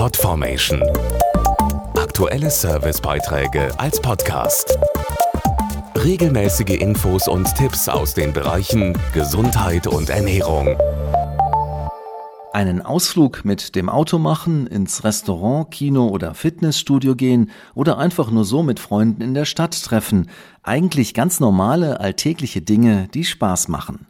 Podformation. Aktuelle Servicebeiträge als Podcast. Regelmäßige Infos und Tipps aus den Bereichen Gesundheit und Ernährung. Einen Ausflug mit dem Auto machen, ins Restaurant, Kino oder Fitnessstudio gehen oder einfach nur so mit Freunden in der Stadt treffen. Eigentlich ganz normale, alltägliche Dinge, die Spaß machen.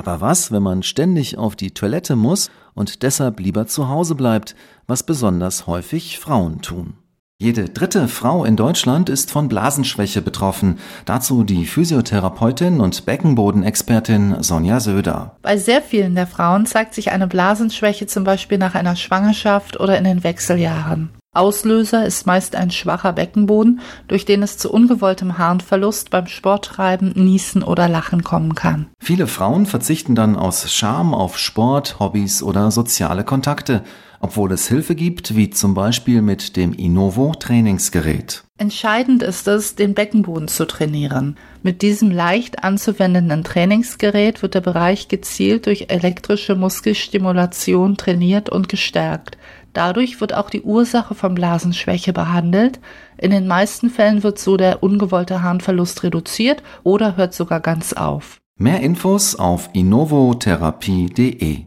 Aber was, wenn man ständig auf die Toilette muss und deshalb lieber zu Hause bleibt, was besonders häufig Frauen tun? Jede dritte Frau in Deutschland ist von Blasenschwäche betroffen. Dazu die Physiotherapeutin und Beckenbodenexpertin Sonja Söder. Bei sehr vielen der Frauen zeigt sich eine Blasenschwäche zum Beispiel nach einer Schwangerschaft oder in den Wechseljahren. Auslöser ist meist ein schwacher Beckenboden, durch den es zu ungewolltem Harnverlust beim Sporttreiben, Niesen oder Lachen kommen kann. Viele Frauen verzichten dann aus Scham auf Sport, Hobbys oder soziale Kontakte obwohl es Hilfe gibt, wie zum Beispiel mit dem Innovo Trainingsgerät. Entscheidend ist es, den Beckenboden zu trainieren. Mit diesem leicht anzuwendenden Trainingsgerät wird der Bereich gezielt durch elektrische Muskelstimulation trainiert und gestärkt. Dadurch wird auch die Ursache von Blasenschwäche behandelt. In den meisten Fällen wird so der ungewollte Harnverlust reduziert oder hört sogar ganz auf. Mehr Infos auf innovotherapie.de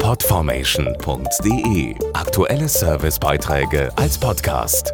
Podformation.de Aktuelle Servicebeiträge als Podcast.